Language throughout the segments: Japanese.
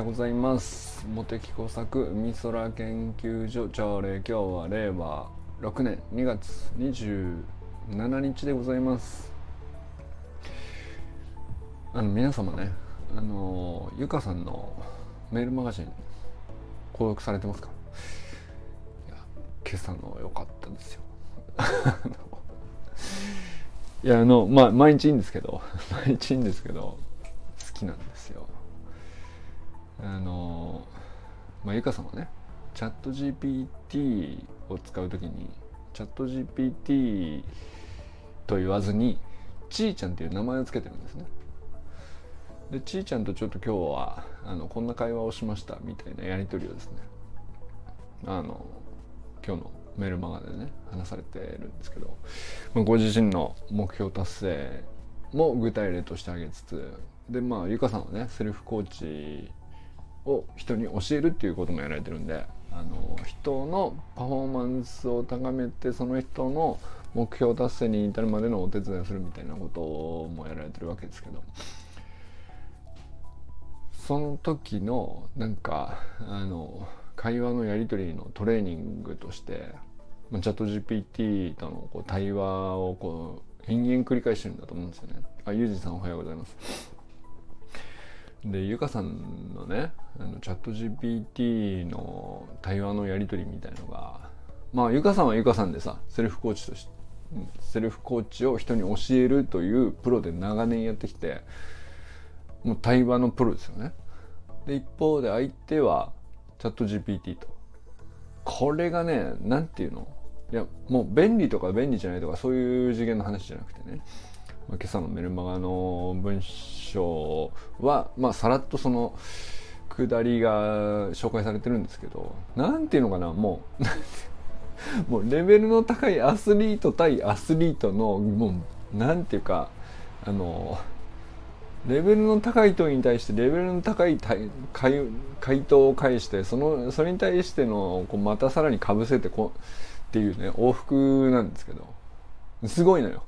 ようございます。茂木工作美空研究所朝礼今日は令和6年2月27日でございます。あの皆様ねあのゆかさんのメールマガジン購読されてますか？いや今朝の良かったですよ。いやあのまあ毎日いいんですけど 毎日いいんですけど好きなんですよ。あのまあゆかさんはねチャット GPT を使う時にチャット GPT と言わずにちーちゃんっていう名前を付けてるんですね。でちーちゃんとちょっと今日はあのこんな会話をしましたみたいなやり取りをですねあの今日のメルマガでね話されてるんですけど、まあ、ご自身の目標達成も具体例として挙げつつでまあゆかさんはねセルフコーチを人に教えるっていうこともやられてるんであの人のパフォーマンスを高めてその人の目標達成に至るまでのお手伝いをするみたいなこともやられてるわけですけどその時のなんかあの会話のやり取りのトレーニングとしてチャット GPT とのこう対話をこう延々繰り返してるんだと思うんですよね。あ、ゆうじさんおはようございます。でゆかさんのねあのチャット GPT の対話のやり取りみたいのがまあゆかさんはゆかさんでさセルフコーチとしてセルフコーチを人に教えるというプロで長年やってきてもう対話のプロですよね。で一方で相手はチャット GPT と。これがね何て言うの？いやもう便利とか便利じゃないとかそういう次元の話じゃなくてね、今朝のメルマガの文章は、まあ、さらっとその下りが紹介されてるんですけど何ていうのかなもう もうレベルの高いアスリート対アスリートのもう何ていうかあのレベルの高い問いに対してレベルの高い回回答を返してそのそれに対してのこうまたさらにかぶせてこっていうね往復なんですけどすごいのよ。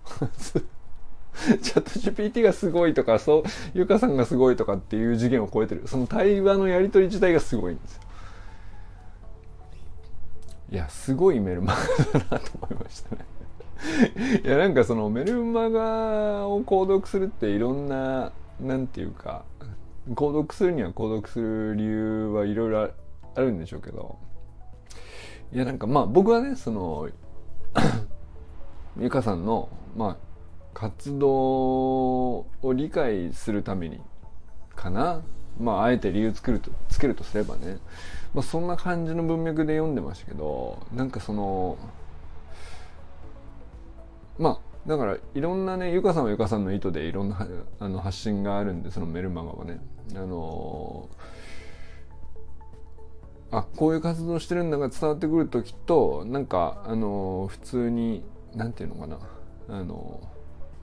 チャット GPT がすごいとか、そう、ゆかさんがすごいとかっていう次元を超えてる。その対話のやり取り自体がすごいんですよ。いや、すごいメルマガだなと思いましたね。いや、なんかそのメルマガを購読するっていろんな、なんていうか、購読するには購読する理由はいろいろあるんでしょうけど、いや、なんかまあ僕はね、その、ゆかさんの、まあ、活動を理解するためにかな。まああえて理由作るとつけるとすればね、まあ、そんな感じの文脈で読んでましたけどなんかそのまあだからいろんなねゆかさんはゆかさんの意図でいろんなあの発信があるんでそのメルマガはね。あのあこういう活動してるんだが伝わってくる時となんかあの普通になんていうのかな。あの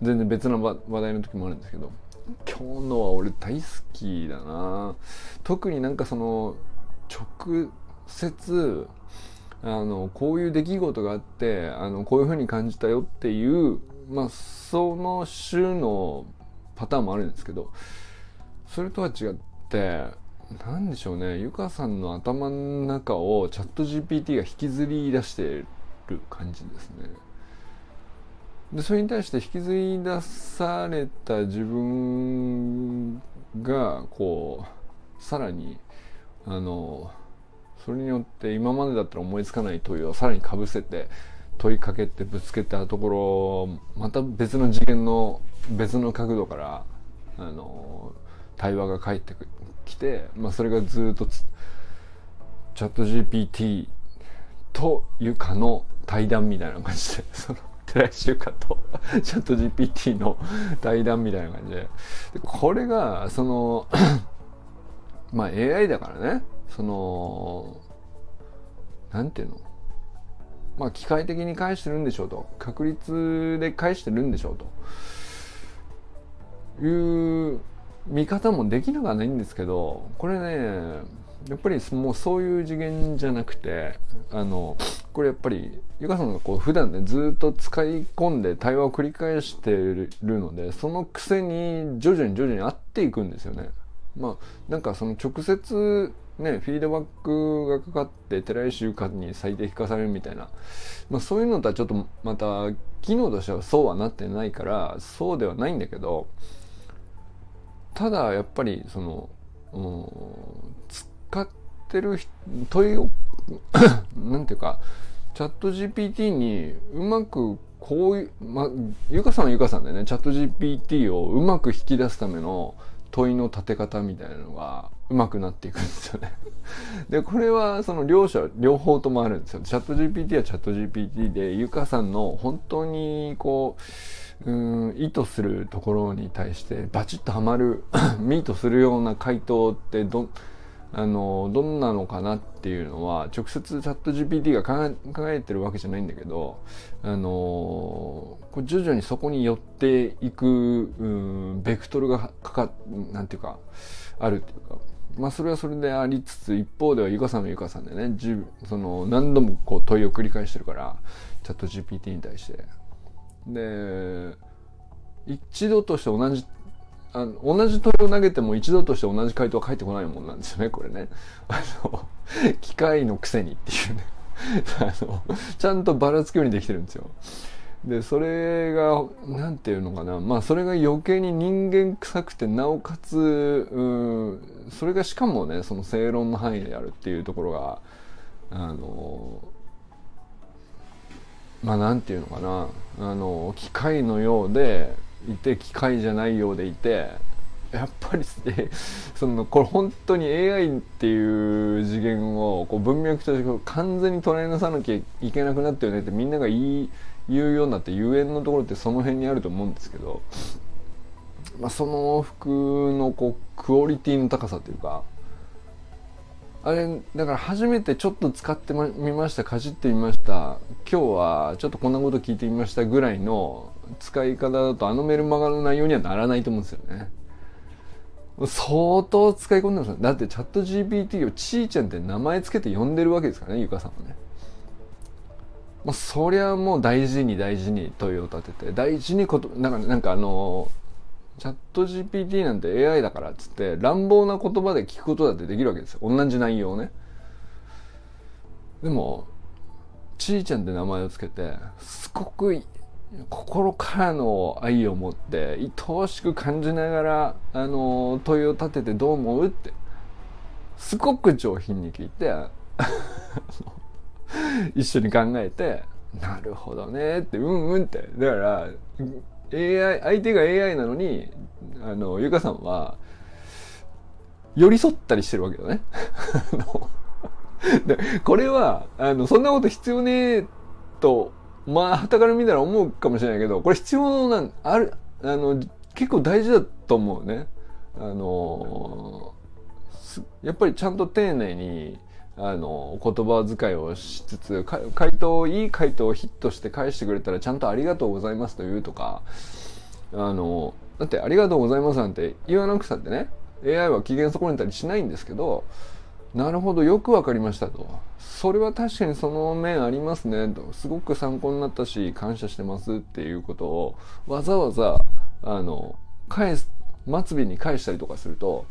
全然別の話題の時もあるんですけど今日のは俺大好きだな特になんかその直接あのこういう出来事があってあのこういうふうに感じたよっていうまあその種のパターンもあるんですけどそれとは違って何でしょうねゆかさんの頭の中をチャット GPT が引きずり出してる感じですね。でそれに対して引きずり出された自分がこうさらにあのそれによって今までだったら思いつかない問いをさらにかぶせて問いかけてぶつけたところまた別の次元の別の角度からあの対話が返ってきて、まあ、それがずっとチャット GPT というかの対談みたいな感じでその寺井修香と チャット GPT の対談みたいな感じで。でこれが、その まあ AI だからね、その、なんていうの？まあ機械的に返してるんでしょうと。確率で返してるんでしょうと。いう見方もできなくはないんですけど、これね、やっぱりもうそういう次元じゃなくてあのこれやっぱりゆかさんがこう普段ねずっと使い込んで対話を繰り返してるのでその癖に徐々に徐々に合っていくんですよね。まあなんかその直接ねフィードバックがかかって寺石ゆかに最適化されるみたいな、まあ、そういうのとはちょっとまた機能としてはそうはなってないからそうではないんだけどただやっぱりその、うん、使ってる問いを なんていうかチャット GPT にうまくこういう、ま、ゆかさんはゆかさんでね、チャット GPT をうまく引き出すための問いの立て方みたいなのがうまくなっていくんですよね で、これはその両者、両方ともあるんですよ。チャット GPT はチャット GPT で、ゆかさんの本当にこう、うん意図するところに対してバチッとはまる ミートするような回答ってどあのどんなのかなっていうのは直接チャット GPT が考えてるわけじゃないんだけどあの徐々にそこに寄っていくうんベクトルがかかなんていうかあるっていうか。まあそれはそれでありつつ一方ではゆかさんもゆかさんでねその何度もこう問いを繰り返してるからチャット GPT に対して。で一度として同じあの同じ問いを投げても一度として同じ回答は返ってこないもんなんですよねこれね。あの 機械のくせにっていうね。あのちゃんとばらつくようにできてるんですよ。でそれが何て言うのかな。まあそれが余計に人間臭くてなおかつうんそれがしかもねその正論の範囲であるっていうところがあのまあ何て言うのかな。あの機械のようでいて機械じゃないようでいてやっぱり そのこれ本当に AI っていう次元をこう文脈として完全に捉えなさなきゃいけなくなったよねってみんなが言い言うようになってゆえんのところってその辺にあると思うんですけど、まあ、その服のこうクオリティの高さというかあれだから初めてちょっと使ってみましたかじってみました今日はちょっとこんなこと聞いてみましたぐらいの使い方だとあのメルマガの内容にはならないと思うんですよね。相当使い込んでますだってチャット GPT をちーちゃんって名前つけて呼んでるわけですからねゆかさんはね。まあ、そりゃもう大事に大事に問いを立てて大事にことなんかなんかあのチャット GPT なんて AI だからっつって乱暴な言葉で聞くことだってできるわけですよ同じ内容ねでもちーちゃんって名前を付けてすごく心からの愛を持って愛おしく感じながらあの問いを立ててどう思うってすごく上品に聞いて 一緒に考えてなるほどねってうんうんって。だから AI 相手が AI なのにあのゆかさんは寄り添ったりしてるわけよね。でこれはあのそんなこと必要ねえとまあ、はたから見たら思うかもしれないけど、これ必要なん、ある、あの、結構大事だと思うね。あの、やっぱりちゃんと丁寧に、あの、言葉遣いをしつつ、回答、いい回答をヒットして返してくれたら、ちゃんとありがとうございますと言うとか、あの、だってありがとうございますなんて言わなくたってね、AI は機嫌損ねたりしないんですけど、なるほど、よくわかりましたと。それは確かにその面ありますねと。すごく参考になったし、感謝してますっていうことを、わざわざ、あの、返す、末尾に返したりとかすると、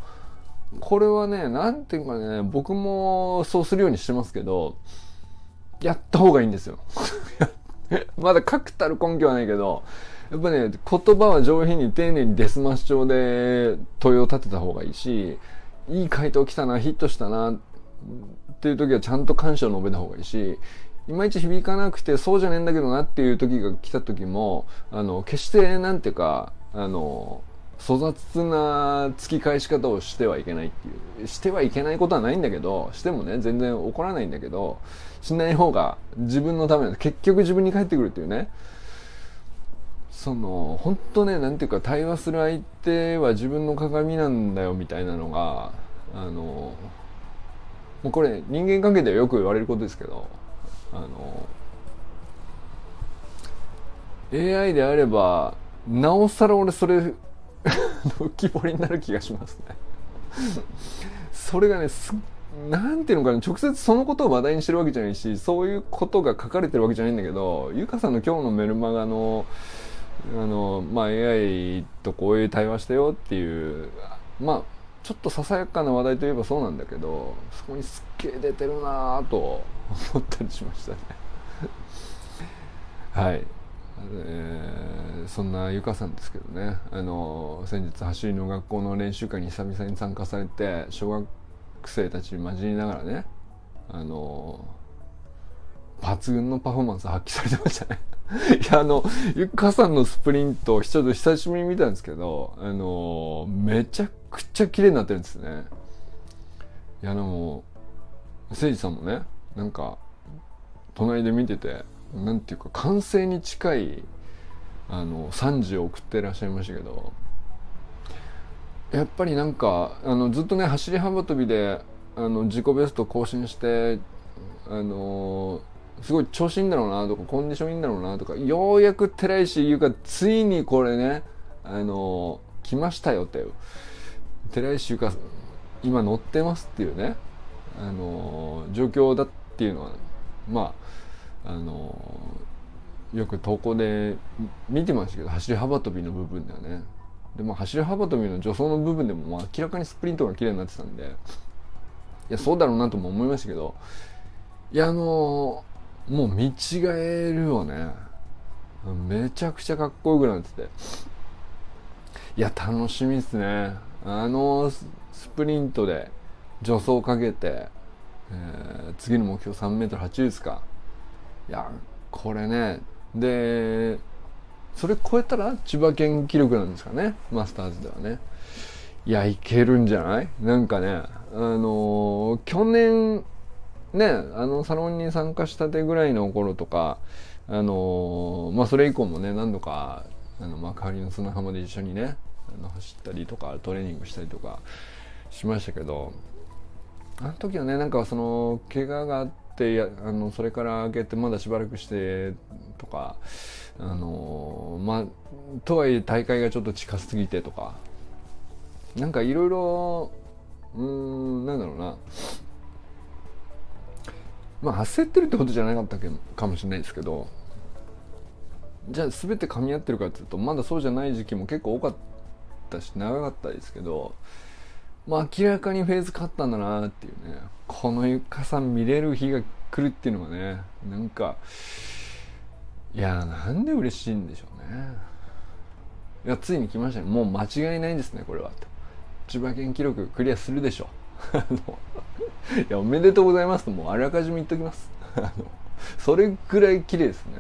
これはね、なんていうかね、僕もそうするようにしてますけど、やった方がいいんですよ。まだ確たる根拠はないけど、やっぱね、言葉は上品に丁寧にデスマッシュ調で問いを立てた方がいいし、いい回答来たな、ヒットしたな、っていう時はちゃんと感謝を述べた方がいいし、いまいち響かなくて、そうじゃねえんだけどなっていう時が来た時も、あの、決してなんていうか、あの、粗雑な突き返し方をしてはいけないっていう。してはいけないことはないんだけど、してもね、全然怒らないんだけど、しない方が自分のためなんで、結局自分に返ってくるっていうね。その本当ねなんていうか対話する相手は自分の鏡なんだよみたいなのがあのもうこれ人間関係ではよく言われることですけどあの AI であればなおさら俺それ 浮き彫りになる気がしますね。それがねすなんていうのかな直接そのことを話題にしてるわけじゃないしそういうことが書かれてるわけじゃないんだけどゆかさんの今日のメルマガのあの、まあ、AI とこういう対話したよっていう、まあ、ちょっとささやかな話題といえばそうなんだけどそこにすっげえ出てるなぁと思ったりしましたね。はい。えー、そんなゆかさんですけどね。あの先日走りの学校の練習会に久々に参加されて小学生たちに混じりながらねあの抜群のパフォーマンス発揮されてましたね。いやあのゆかさんのスプリントちょっと久しぶりに見たんですけどあのめちゃくちゃ綺麗になってるんですね。いやあの誠司さんもねなんか隣で見ててなんていうか完成に近いあの惨事を送ってらっしゃいましたけどやっぱりなんかあのずっとね走り幅跳びであの自己ベスト更新してあのすごい調子いいんだろうなとかコンディションいいんだろうなとかようやく寺石優香ついにこれねあの来ましたよって寺石優香今乗ってますっていうねあの状況だっていうのはまああのよく投稿で見てましたけど走り幅跳びの部分ではね。でも走り幅跳びの助走の部分でもまあ明らかにスプリントが綺麗になってたんでいやそうだろうなとも思いましたけどいやあのもう見違えるよね。めちゃくちゃかっこよくなってて。いや楽しみですね。あのスプリントで助走かけて、えー、次の目標 3m80 ですか。いやこれね。でそれ超えたら千葉県記録なんですかね。マスターズではね。いやいけるんじゃない？なんかねあのー、去年ねあのサロンに参加したてぐらいの頃とかあのー、まあそれ以降もね何度かあの幕張の砂浜で一緒にねあの走ったりとかトレーニングしたりとかしましたけどあの時はねなんかその怪我があってやあのそれから明けてまだしばらくしてとかあのまあとはいえ大会がちょっと近すぎてとかなんかいろいろうんなんだろうな。まあ焦ってるってことじゃなかったけかもしれないですけどじゃあ全て噛み合ってるかっていうとまだそうじゃない時期も結構多かったし長かったですけどまあ明らかにフェーズ勝ったんだなっていうねこのゆかさん見れる日が来るっていうのがねなんかいやなんで嬉しいんでしょうね。いやついに来ましたね。もう間違いないですねこれは。千葉県記録クリアするでしょう。あの いやおめでとうございますともうあらかじめ言っときます。それぐらい綺麗ですね。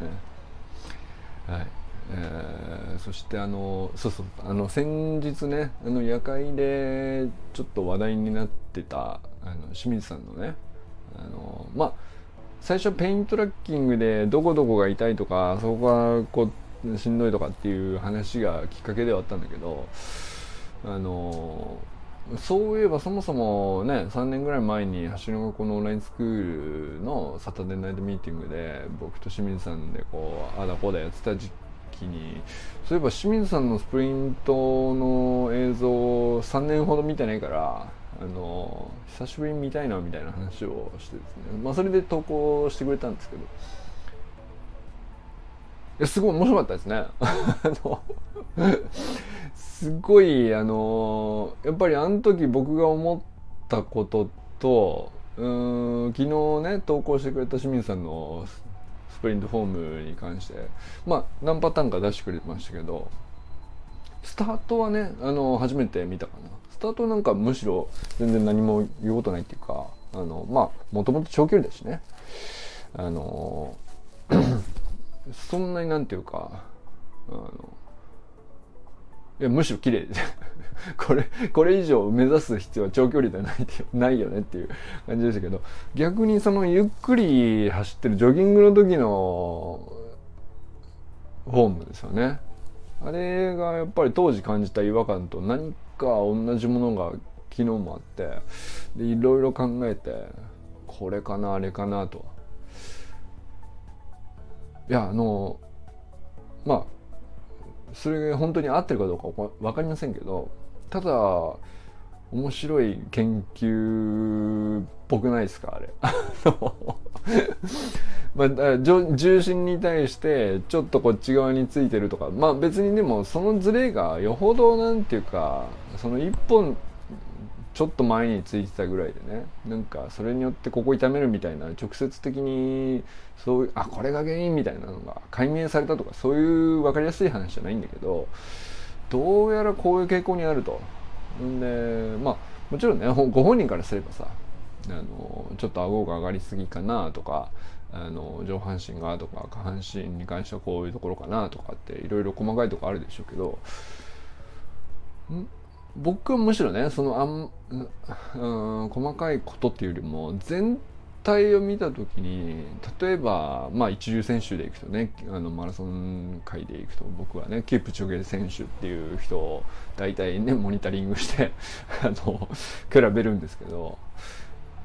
はい。えー、そしてあのそうそうあの先日ねあの夜会でちょっと話題になってたあの清水さんのねあのまあ最初ペイントラッキングでどこどこが痛いとかそこがこうしんどいとかっていう話がきっかけではあったんだけどあのそういえばそもそもね3年ぐらい前に橋の学校のオンラインスクールのサタデーナイトミーティングで僕と清水さんでこうあだこうだやってた時期にそういえば清水さんのスプリントの映像を3年ほど見てないからあの久しぶりに見たいなみたいな話をしてですね、まあ、それで投稿してくれたんですけど。やすごい面白かったですね。すごいあのやっぱりあの時僕が思ったこととうん昨日ね投稿してくれた清水さんのスプリントフォームに関してまあ何パターンか出してくれましたけどスタートはねあの初めて見たかな。スタートなんかむしろ全然何も言うことないっていうかあのまあもともと長距離だしね。あのそんなになんていうかあのいやむしろ綺麗。これこれ以上目指す必要は長距離ではないないよねっていう感じでしたけど逆にそのゆっくり走ってるジョギングの時のフォームですよね。あれがやっぱり当時感じた違和感と何か同じものが昨日もあってでいろいろ考えてこれかなあれかなと。いやあのまあそれが本当に合ってるかどうか分かりませんけどただ面白い研究っぽくないですかあれ。まあ、重心に対してちょっとこっち側についてるとかまあ別にでもそのズレがよほどなんていうかその一本ちょっと前についてたぐらいでねなんかそれによってここ痛めるみたいな直接的にそういうあこれが原因みたいなのが解明されたとかそういう分かりやすい話じゃないんだけどどうやらこういう傾向にあると。んでまあもちろんねご本人からすればさあのちょっと顎が上がりすぎかなとかあの上半身がとか下半身に関してはこういうところかなとかっていろいろ細かいとこあるでしょうけど僕はむしろねそのあん、うん、細かいことっていうよりも全体を見た時に例えば、まあ、一流選手でいくとねあのマラソン界でいくと僕はねキープチョゲ選手っていう人を大体ねモニタリングして あの比べるんですけど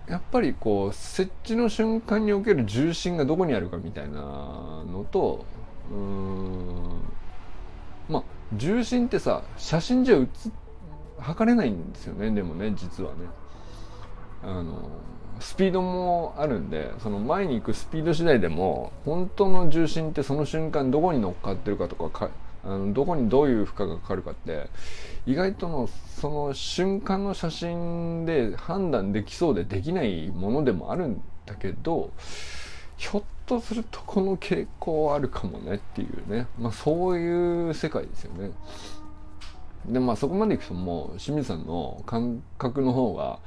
やっぱりこう設置の瞬間における重心がどこにあるかみたいなのとうんまあ重心ってさ写真じゃ写って測れないんですよねでもね実はねあのスピードもあるんでその前に行くスピード次第でも本当の重心ってその瞬間どこに乗っかってるかとかかあのどこにどういう負荷がかかるかって意外とのその瞬間の写真で判断できそうでできないものでもあるんだけどひょっとするとこの傾向あるかもねっていうね、まあ、そういう世界ですよね。でまあそこまでいくともう清水さんの感覚の方が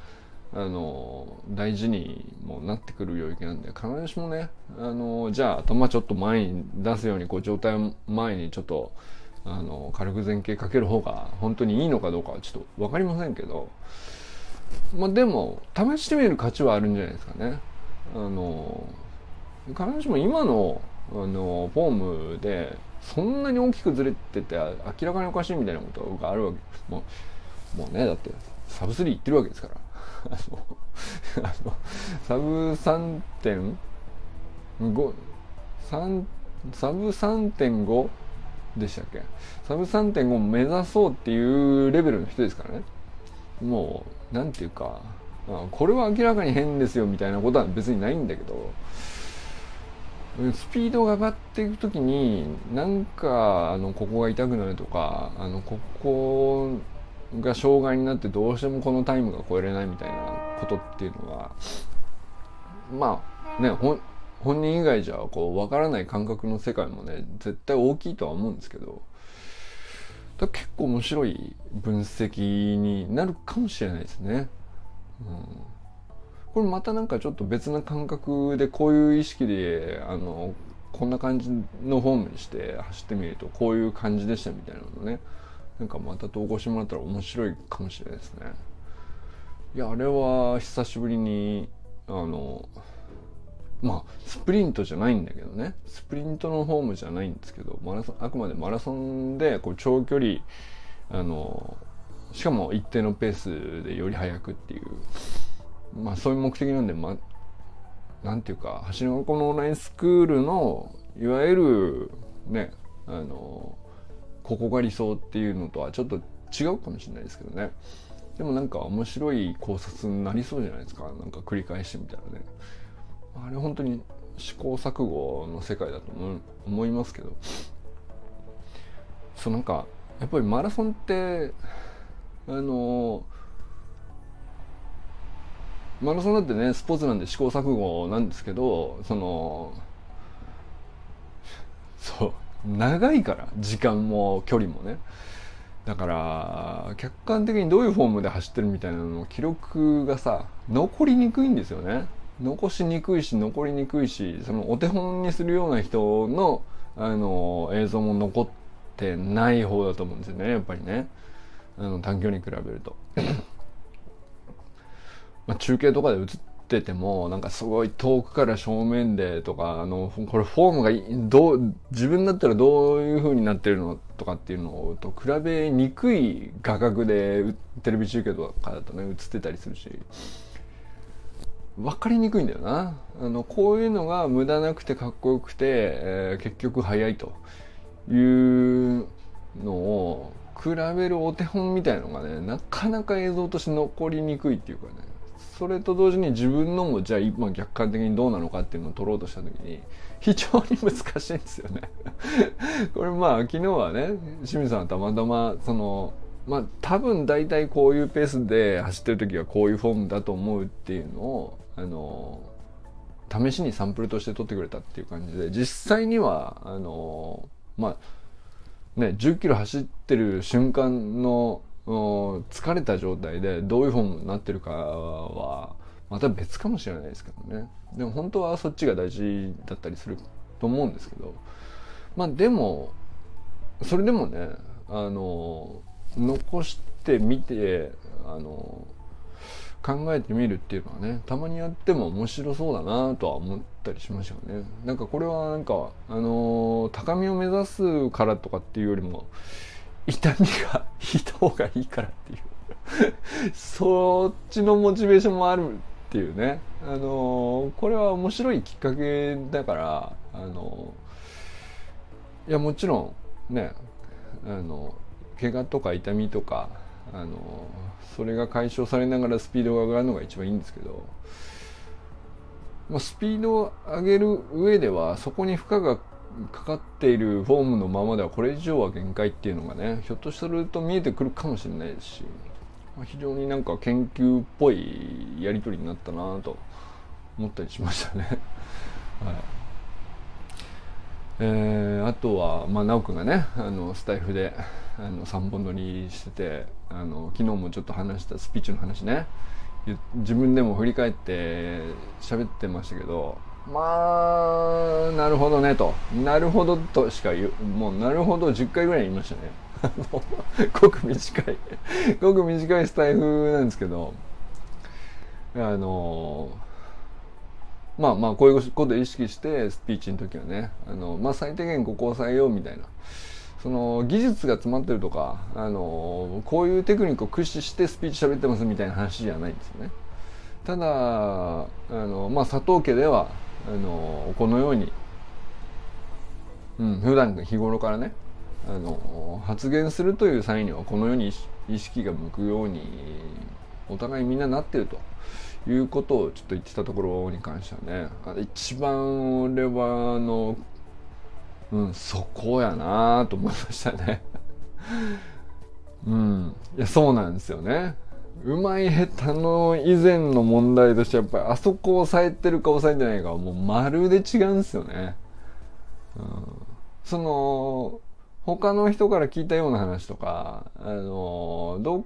あの大事にもなってくる領域なんで必ずしもねあのじゃあ頭ちょっと前に出すようにこう状態を前にちょっとあの軽く前傾かける方が本当にいいのかどうかはちょっと分かりませんけどまあでも試してみる価値はあるんじゃないですかね。あの必ずしも今のあのフォームでそんなに大きくずれてて明らかにおかしいみたいなことがあるわけ。もうもうねだってサブ3いってるわけですから。あの サブ3.5サブ3.5でしたっけ？サブ3.5を目指そうっていうレベルの人ですからね。もうなんていうかこれは明らかに変ですよみたいなことは別にないんだけど。スピードが上がっていく時になんかあのここが痛くなるとかあのここが障害になってどうしてもこのタイムが超えれないみたいなことっていうのはまあね本人以外じゃこう分からない感覚の世界もね絶対大きいとは思うんですけど結構面白い分析になるかもしれないですね。うんこれまたなんかちょっと別な感覚でこういう意識であのこんな感じのフォームにして走ってみるとこういう感じでしたみたいなのね。なんかまた投稿してもらったら面白いかもしれないですね。いやあれは久しぶりにあのまあスプリントじゃないんだけどね。スプリントのフォームじゃないんですけどマラソンあくまでマラソンでこう長距離あのしかも一定のペースでより速くっていうまあそういう目的なんで、まあ、なんていうか、橋の子のオンラインスクールの、いわゆる、ね、あの、ここが理想っていうのとはちょっと違うかもしれないですけどね。でもなんか面白い考察になりそうじゃないですか。なんか繰り返してみたらね。あれ本当に試行錯誤の世界だと思いますけど。そうなんか、やっぱりマラソンって、あのマラソンだってねスポーツなんで試行錯誤なんですけどそのそう長いから時間も距離もね。だから客観的にどういうフォームで走ってるみたいなの記録がさ残りにくいんですよね。残しにくいし残りにくいしそのお手本にするような人のあの映像も残ってない方だと思うんですよねやっぱりね。あの短距離に比べると。まあ、中継とかで映っててもなんかすごい遠くから正面でとかあのこれフォームがどう自分だったらどういう風になってるのとかっていうのと比べにくい画角でテレビ中継とかだとね映ってたりするし。分かりにくいんだよな。あのこういうのが無駄なくてかっこよくて、えー、結局速いというのを比べるお手本みたいのがねなかなか映像として残りにくいっていうかね。それと同時に自分のもじゃあ今客観的にどうなのかっていうのを取ろうとした時に 非常に難しいんですよね。これまあ昨日はね清水さんはたまたまそのまあ多分大体こういうペースで走ってる時はこういうフォームだと思うっていうのをあの試しにサンプルとして取ってくれたっていう感じで実際にはあのまあね10キロ走ってる瞬間の疲れた状態でどういうフォームになってるかはまた別かもしれないですけどね。でも本当はそっちが大事だったりすると思うんですけど。まあでもそれでもねあの残してみてあの考えてみるっていうのはねたまにやっても面白そうだなとは思ったりしましたよね。なんかこれはなんかあの高みを目指すからとかっていうよりも痛みが引いた方がいいからっていう。そっちのモチベーションもあるっていうね。あのこれは面白いきっかけだからあのいやもちろんねあの怪我とか痛みとかあのそれが解消されながらスピードが上がるのが一番いいんですけど、まあ、スピードを上げる上ではそこに負荷がかかっているフォームのままではこれ以上は限界っていうのがねひょっとすると見えてくるかもしれないし、まあ、非常になんか研究っぽいやり取りになったなと思ったりしましたね。はいえー、あとは、まあ、直くんがねあのスタイフであの3本乗りしててあの昨日もちょっと話したスピーチの話ね自分でも振り返って喋ってましたけどまあなるほどねと。なるほどとしか言うもうなるほど10回ぐらい言いましたね。ごく短い。ごく短いスタイフなんですけど。あのまあまあこういうことを意識してスピーチの時はね。あの、まあ、最低限ここを抑えようみたいな。その技術が詰まってるとかあのこういうテクニックを駆使してスピーチ喋ってますみたいな話じゃないんですよね。ただあの、まあ、佐藤家ではあのこのように、うん、普段日頃からねあの発言するという際にはこのように意識が向くようにお互いみんななってるということをちょっと言ってたところに関してはね一番俺はあのうんそこやなと思いましたね。うんいやそうなんですよね。うまい下手の以前の問題としてやっぱりあそこを抑えてるか抑えてないかはもうまるで違うんですよね、うん、その他の人から聞いたような話とかあのどっ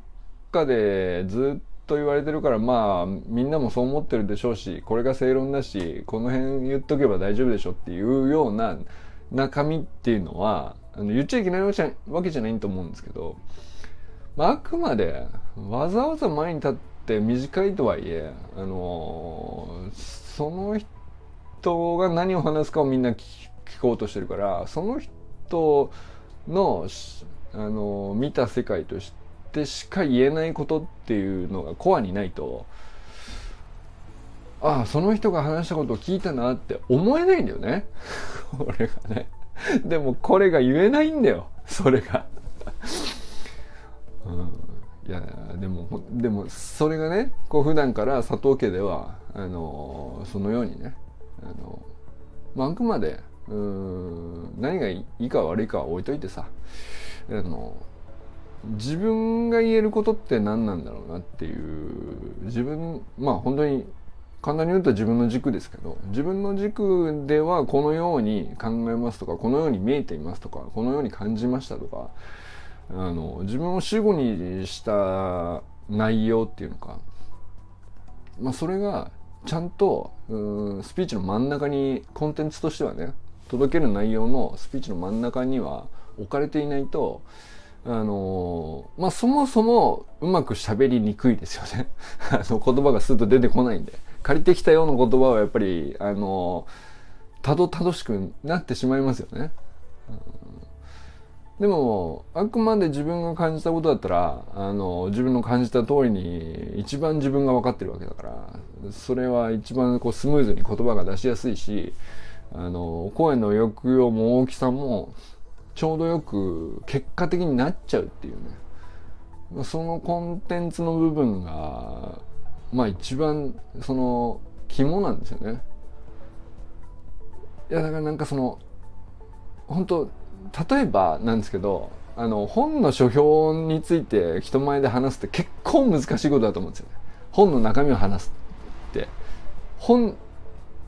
かでずっと言われてるからまあみんなもそう思ってるでしょうしこれが正論だしこの辺言っとけば大丈夫でしょっていうような中身っていうのはあの言っちゃいけないわけじゃないと思うんですけど、まあ、あくまでわざわざ前に立って短いとはいえ、あのその人が何を話すかをみんな聞こうとしてるからその人の、あの見た世界としてしか言えないことっていうのがコアにないとああその人が話したことを聞いたなって思えないんだよね。これがね。でもこれが言えないんだよ。それが。うん、いやでもでもそれがねこう普段から佐藤家ではあのそのようにねあの、まあ、くまでうん何がいいか悪いかは置いといてさあの自分が言えることって何なんだろうなっていう自分まあ本当に簡単に言うと自分の軸ですけど自分の軸ではこのように考えますとかこのように見えていますとかこのように感じましたとかあの自分を主語にした内容っていうのか、まあ、それがちゃんとうスピーチの真ん中にコンテンツとしてはね届ける内容のスピーチの真ん中には置かれていないとあのまあそもそもうまく喋りにくいですよね。あの言葉がスッと出てこないんで。借りてきたような言葉はやっぱりあのたどたどしくなってしまいますよね。うんでもあくまで自分が感じたことだったらあの自分の感じた通りに一番自分が分かってるわけだからそれは一番こうスムーズに言葉が出しやすいしあの声の抑揚も大きさもちょうどよく結果的になっちゃうっていうね。そのコンテンツの部分がまあ一番その肝なんですよね。いやだからなんかその本当例えばなんですけど、あの本の書評について人前で話すって結構難しいことだと思うんですよね。本の中身を話すって。本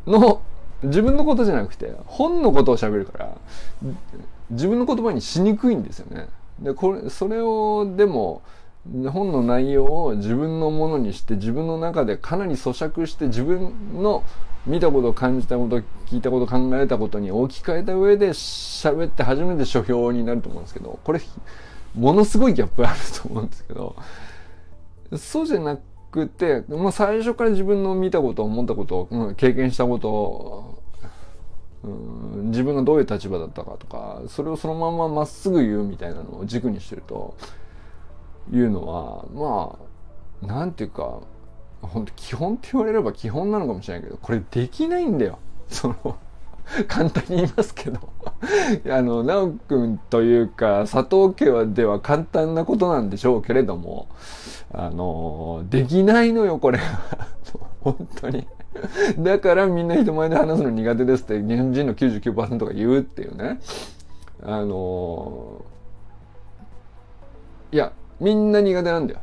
の自分のことじゃなくて本のことを喋るから自分の言葉にしにくいんですよね。でこれそれをでも本の内容を自分のものにして自分の中でかなり咀嚼して自分の見たこと感じたこと聞いたこと考えたことに置き換えた上で喋って初めて書評になると思うんですけどこれものすごいギャップあると思うんですけどそうじゃなくて、まあ、最初から自分の見たこと思ったこと経験したことうん自分がどういう立場だったかとかそれをそのまままっすぐ言うみたいなのを軸にしてるというのはまあなんていうか本当基本って言われれば基本なのかもしれないけどこれできないんだよ。その簡単に言いますけど。あの直君というか佐藤家はでは簡単なことなんでしょうけれどもあのできないのよこれ 本当に。だからみんな人前で話すの苦手ですって日本人の99%が言うっていうね。あのいやみんな苦手なんだよ。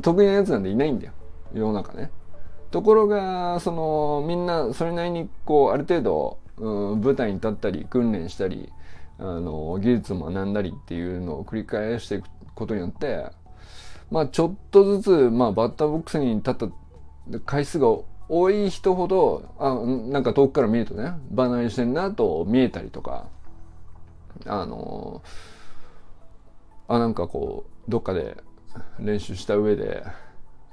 得意なやつなんでいないんだよ。世の中ね。ところがそのみんなそれなりにこうある程度、うん、舞台に立ったり訓練したりあの技術を学んだりっていうのを繰り返していくことによってまあちょっとずつ、まあ、バッターボックスに立った回数が多い人ほどあなんか遠くから見るとねバナにしてんなと見えたりとかあのあなんかこうどっかで練習した上で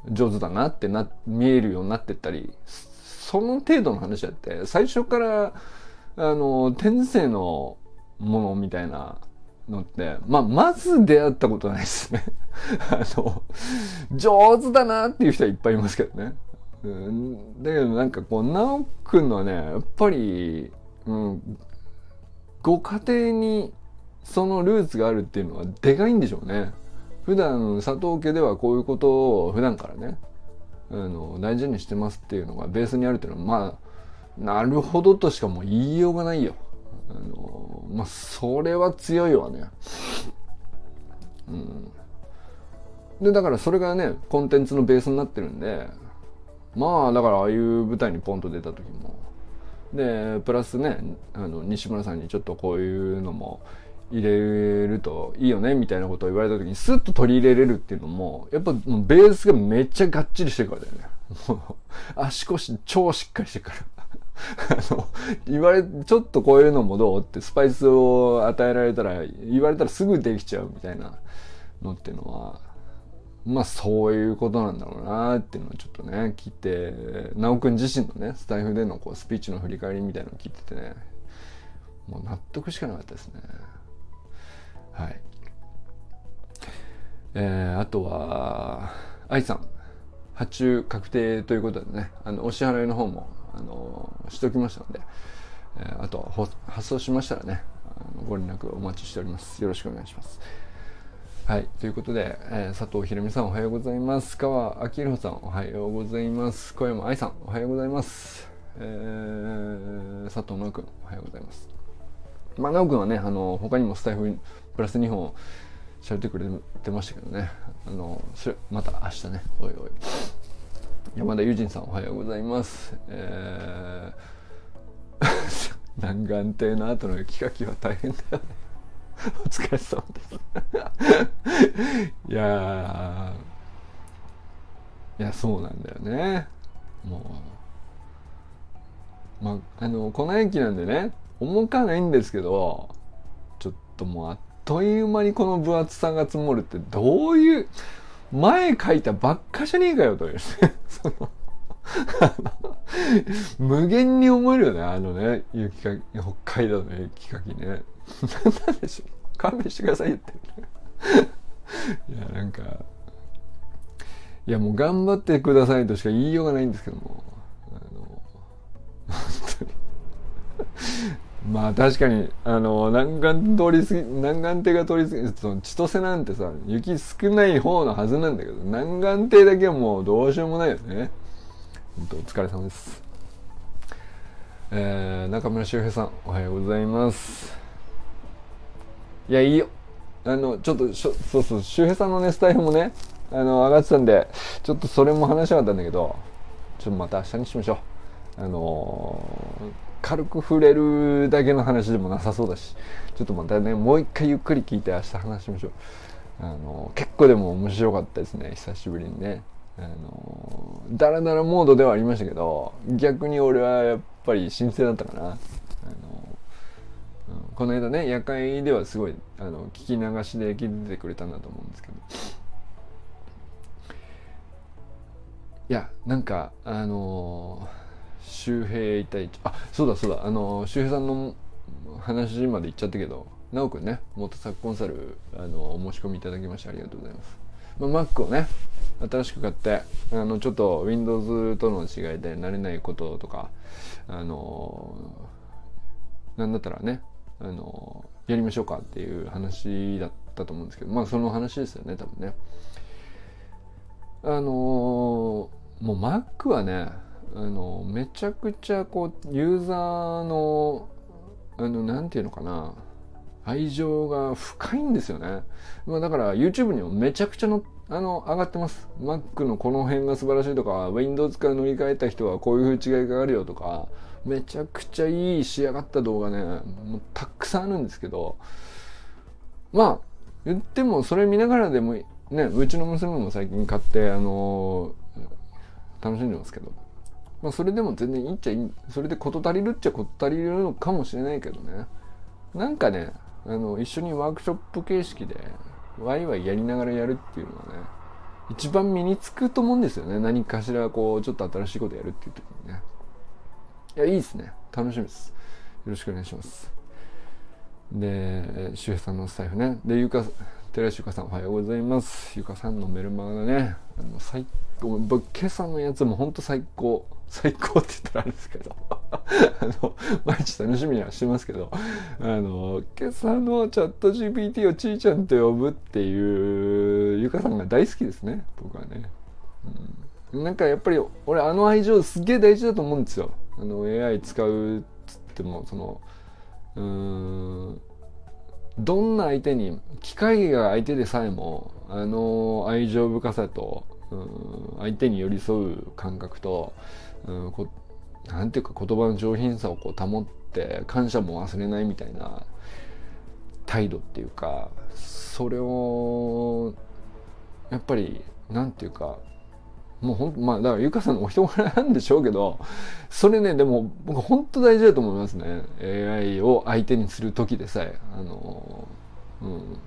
上手だなってな見えるようになってったりその程度の話だって最初からあの天性のものみたいなのって、まあ、まず出会ったことないですね あの上手だなっていう人はいっぱいいますけどね。うん、だけどなんかこう直くんのはねやっぱり、うん、ご家庭にそのルーツがあるっていうのはでかいんでしょうね。普段佐藤家ではこういうことを普段からねあの大事にしてますっていうのがベースにあるっていうのはまあなるほどとしかもう言いようがないよ。あのまあそれは強いわね。うん。でだからそれがねコンテンツのベースになってるんでまあだからああいう舞台にポンと出た時もでプラスねあの西村さんにちょっとこういうのも入れるといいよねみたいなことを言われた時にスッと取り入れれるっていうのもやっぱベースがめっちゃがっちりしてるからだよね。もう足腰超しっかりしてるから。あの、言われ、ちょっとこういうのもどうってスパイスを与えられたら、言われたらすぐできちゃうみたいなのっていうのは、まあそういうことなんだろうなっていうのをちょっとね、聞いて、直くん自身のね、スタイフでのこうスピーチの振り返りみたいなのを聞いててね、もう納得しかなかったですね。はい。えー、あとは、愛さん、発注確定ということでね、あの、お支払いの方も、あの、しておきましたので、えー、あと発送しましたらね、ご連絡お待ちしております。よろしくお願いします。はい。ということで、えー、佐藤ひろみさんおはようございます。川明宏さんおはようございます。小山愛さんおはようございます。えー、佐藤直君おはようございます。まあ、直君はね、あの、他にもスタイフプラス2本喋ってくれてましたけどね。あの、それ、また明日ね、おいおい。山田友人さんおはようございます。えー、南岸亭の後の雪かきは大変だよね。お疲れ様です いやいやそうなんだよねもうまああの粉雪なんでね重かないんですけどちょっともうあっという間にこの分厚さが積もるってどういう前書いたばっかじゃねえかよという。その。無限に思えるよねあのね雪かき北海道の雪かきね。何でしょう勘弁してくださいって。いやなんかいやもう頑張ってくださいとしか言いようがないんですけども。ま確かにあの南岸通り過ぎ南岸亭が通り過ぎその千歳なんてさ雪少ない方のはずなんだけど南岸亭だけはもうどうしようもないよね。本当お疲れ様です。えー、中村修平さんおはようございます。いやいいよ。あのちょっとしょそうそう周平さんのねスタイルもねあの上がってたんでちょっとそれも話したかったんだけどちょっとまた明日にしましょう。あのー、軽く触れるだけの話でもなさそうだしちょっとまたねもう一回ゆっくり聞いて明日話しましょう。あの、結構でも面白かったですね久しぶりにね。あのー、ダラダラモードではありましたけど逆に俺はやっぱり新鮮だったかな。あのこの間ね夜会ではすごいあの聞き流しで聞いててくれたんだと思うんですけど。いやなんかあのー、周平いたいあそうだそうだ。あの、周平さんの話まで言っちゃったけど直くんね元作コンサルあのー、申し込みいただきましてありがとうございます、まあ、Mac をね新しく買ってあのちょっと Windows との違いで慣れないこととかあのなんだったらねあのやりましょうかっていう話だったと思うんですけどまあその話ですよね多分ね。あのもう Mac はねあのめちゃくちゃこうユーザーのあのなんていうのかな愛情が深いんですよね。まあ、だから YouTube にもめちゃくちゃのあの上がってます。Mac のこの辺が素晴らしいとか Windows から乗り換えた人はこういう違いがあるよとかめちゃくちゃいい仕上がった動画ねもうたくさんあるんですけどまあ言ってもそれ見ながらでもねうちの娘も最近買ってあのー、楽しんでますけどまあそれでも全然いいっちゃいいそれで事足りるっちゃ事足りるのかもしれないけどね。なんかねあの一緒にワークショップ形式でワイワイやりながらやるっていうのはね一番身につくと思うんですよね。何かしらこうちょっと新しいことやるっていう時にね。いやいいですね。楽しみです。よろしくお願いします。で周平さんのスタイフね。でゆか寺石ゆかさんおはようございます。ゆかさんのメルマガがねあの最高。今朝のやつもほんと最高。最高って言ったらあれですけど。あの毎日楽しみにはしてますけど。あの今朝のチャット GPT をちーちゃんと呼ぶっていうゆかさんが大好きですね。僕はね、うん、なんかやっぱり俺あの愛情すげえ大事だと思うんですよ。あの AI 使うっつってもそのうんどんな相手に機械が相手でさえもあの愛情深さとうん相手に寄り添う感覚とうんこなんていうか言葉の上品さをこう保って感謝も忘れないみたいな態度っていうかそれをやっぱりなんていうかもうほんまあだからゆかさんのお人柄なんでしょうけどそれねでも僕本当大事だと思いますね。AI を相手にする時でさえあの、うん、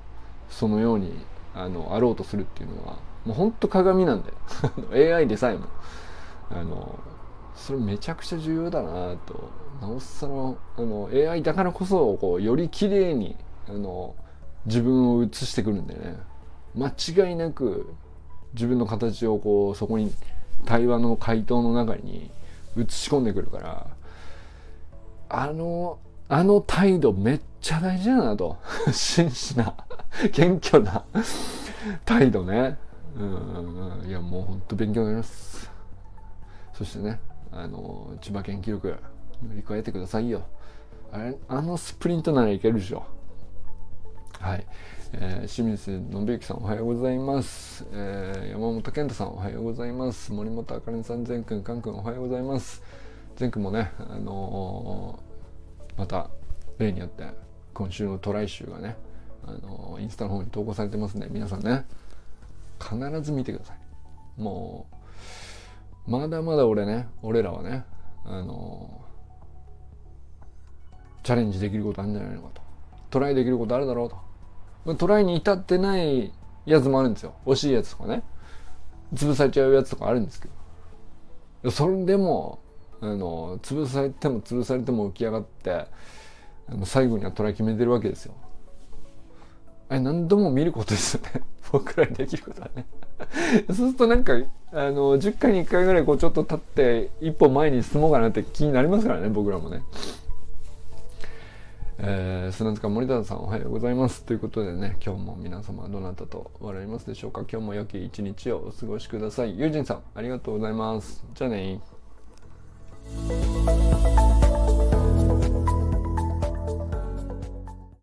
そのようにあのあろうとするっていうのはもう本当鏡なんで。AI でさえも。あのそれめちゃくちゃ重要だなと。なおさらあの AI だからこそこうより綺麗にあの自分を映してくるんでね。間違いなく自分の形をこうそこに対話の回答の中に映し込んでくるからあのあの態度めっちゃ大事だなと。真摯な謙虚な態度ね。うん。いやもうほんと勉強になります。そしてねあの千葉県記録乗り越えてくださいよ。あれあのスプリントならいけるでしょ。はい。えー、清水信之さんおはようございます、えー、山本健太さんおはようございます。森本あかりさん善くんかんくんおはようございます。善くんもねあのー、また例によって今週のトライ集がねあのインスタの方に投稿されてますね皆さんね必ず見てください。もうまだまだ俺ね俺らはねあのチャレンジできることあるんじゃないのかとトライできることあるだろうとトライに至ってないやつもあるんですよ。惜しいやつとかね。潰されちゃうやつとかあるんですけど。それでも、あの、潰されても潰されても浮き上がって、あの最後にはトライ決めてるわけですよ。あれ何度も見ることですよね。僕らにできることはね。そうするとなんか、あの、10回に1回ぐらいこうちょっと立って一歩前に進もうかなって気になりますからね、僕らもね。えー、砂塚森田さんおはようございます。ということでね今日も皆様どなたと笑いますでしょうか。今日も良き一日をお過ごしください。ゆうじんさんありがとうございます。じゃあね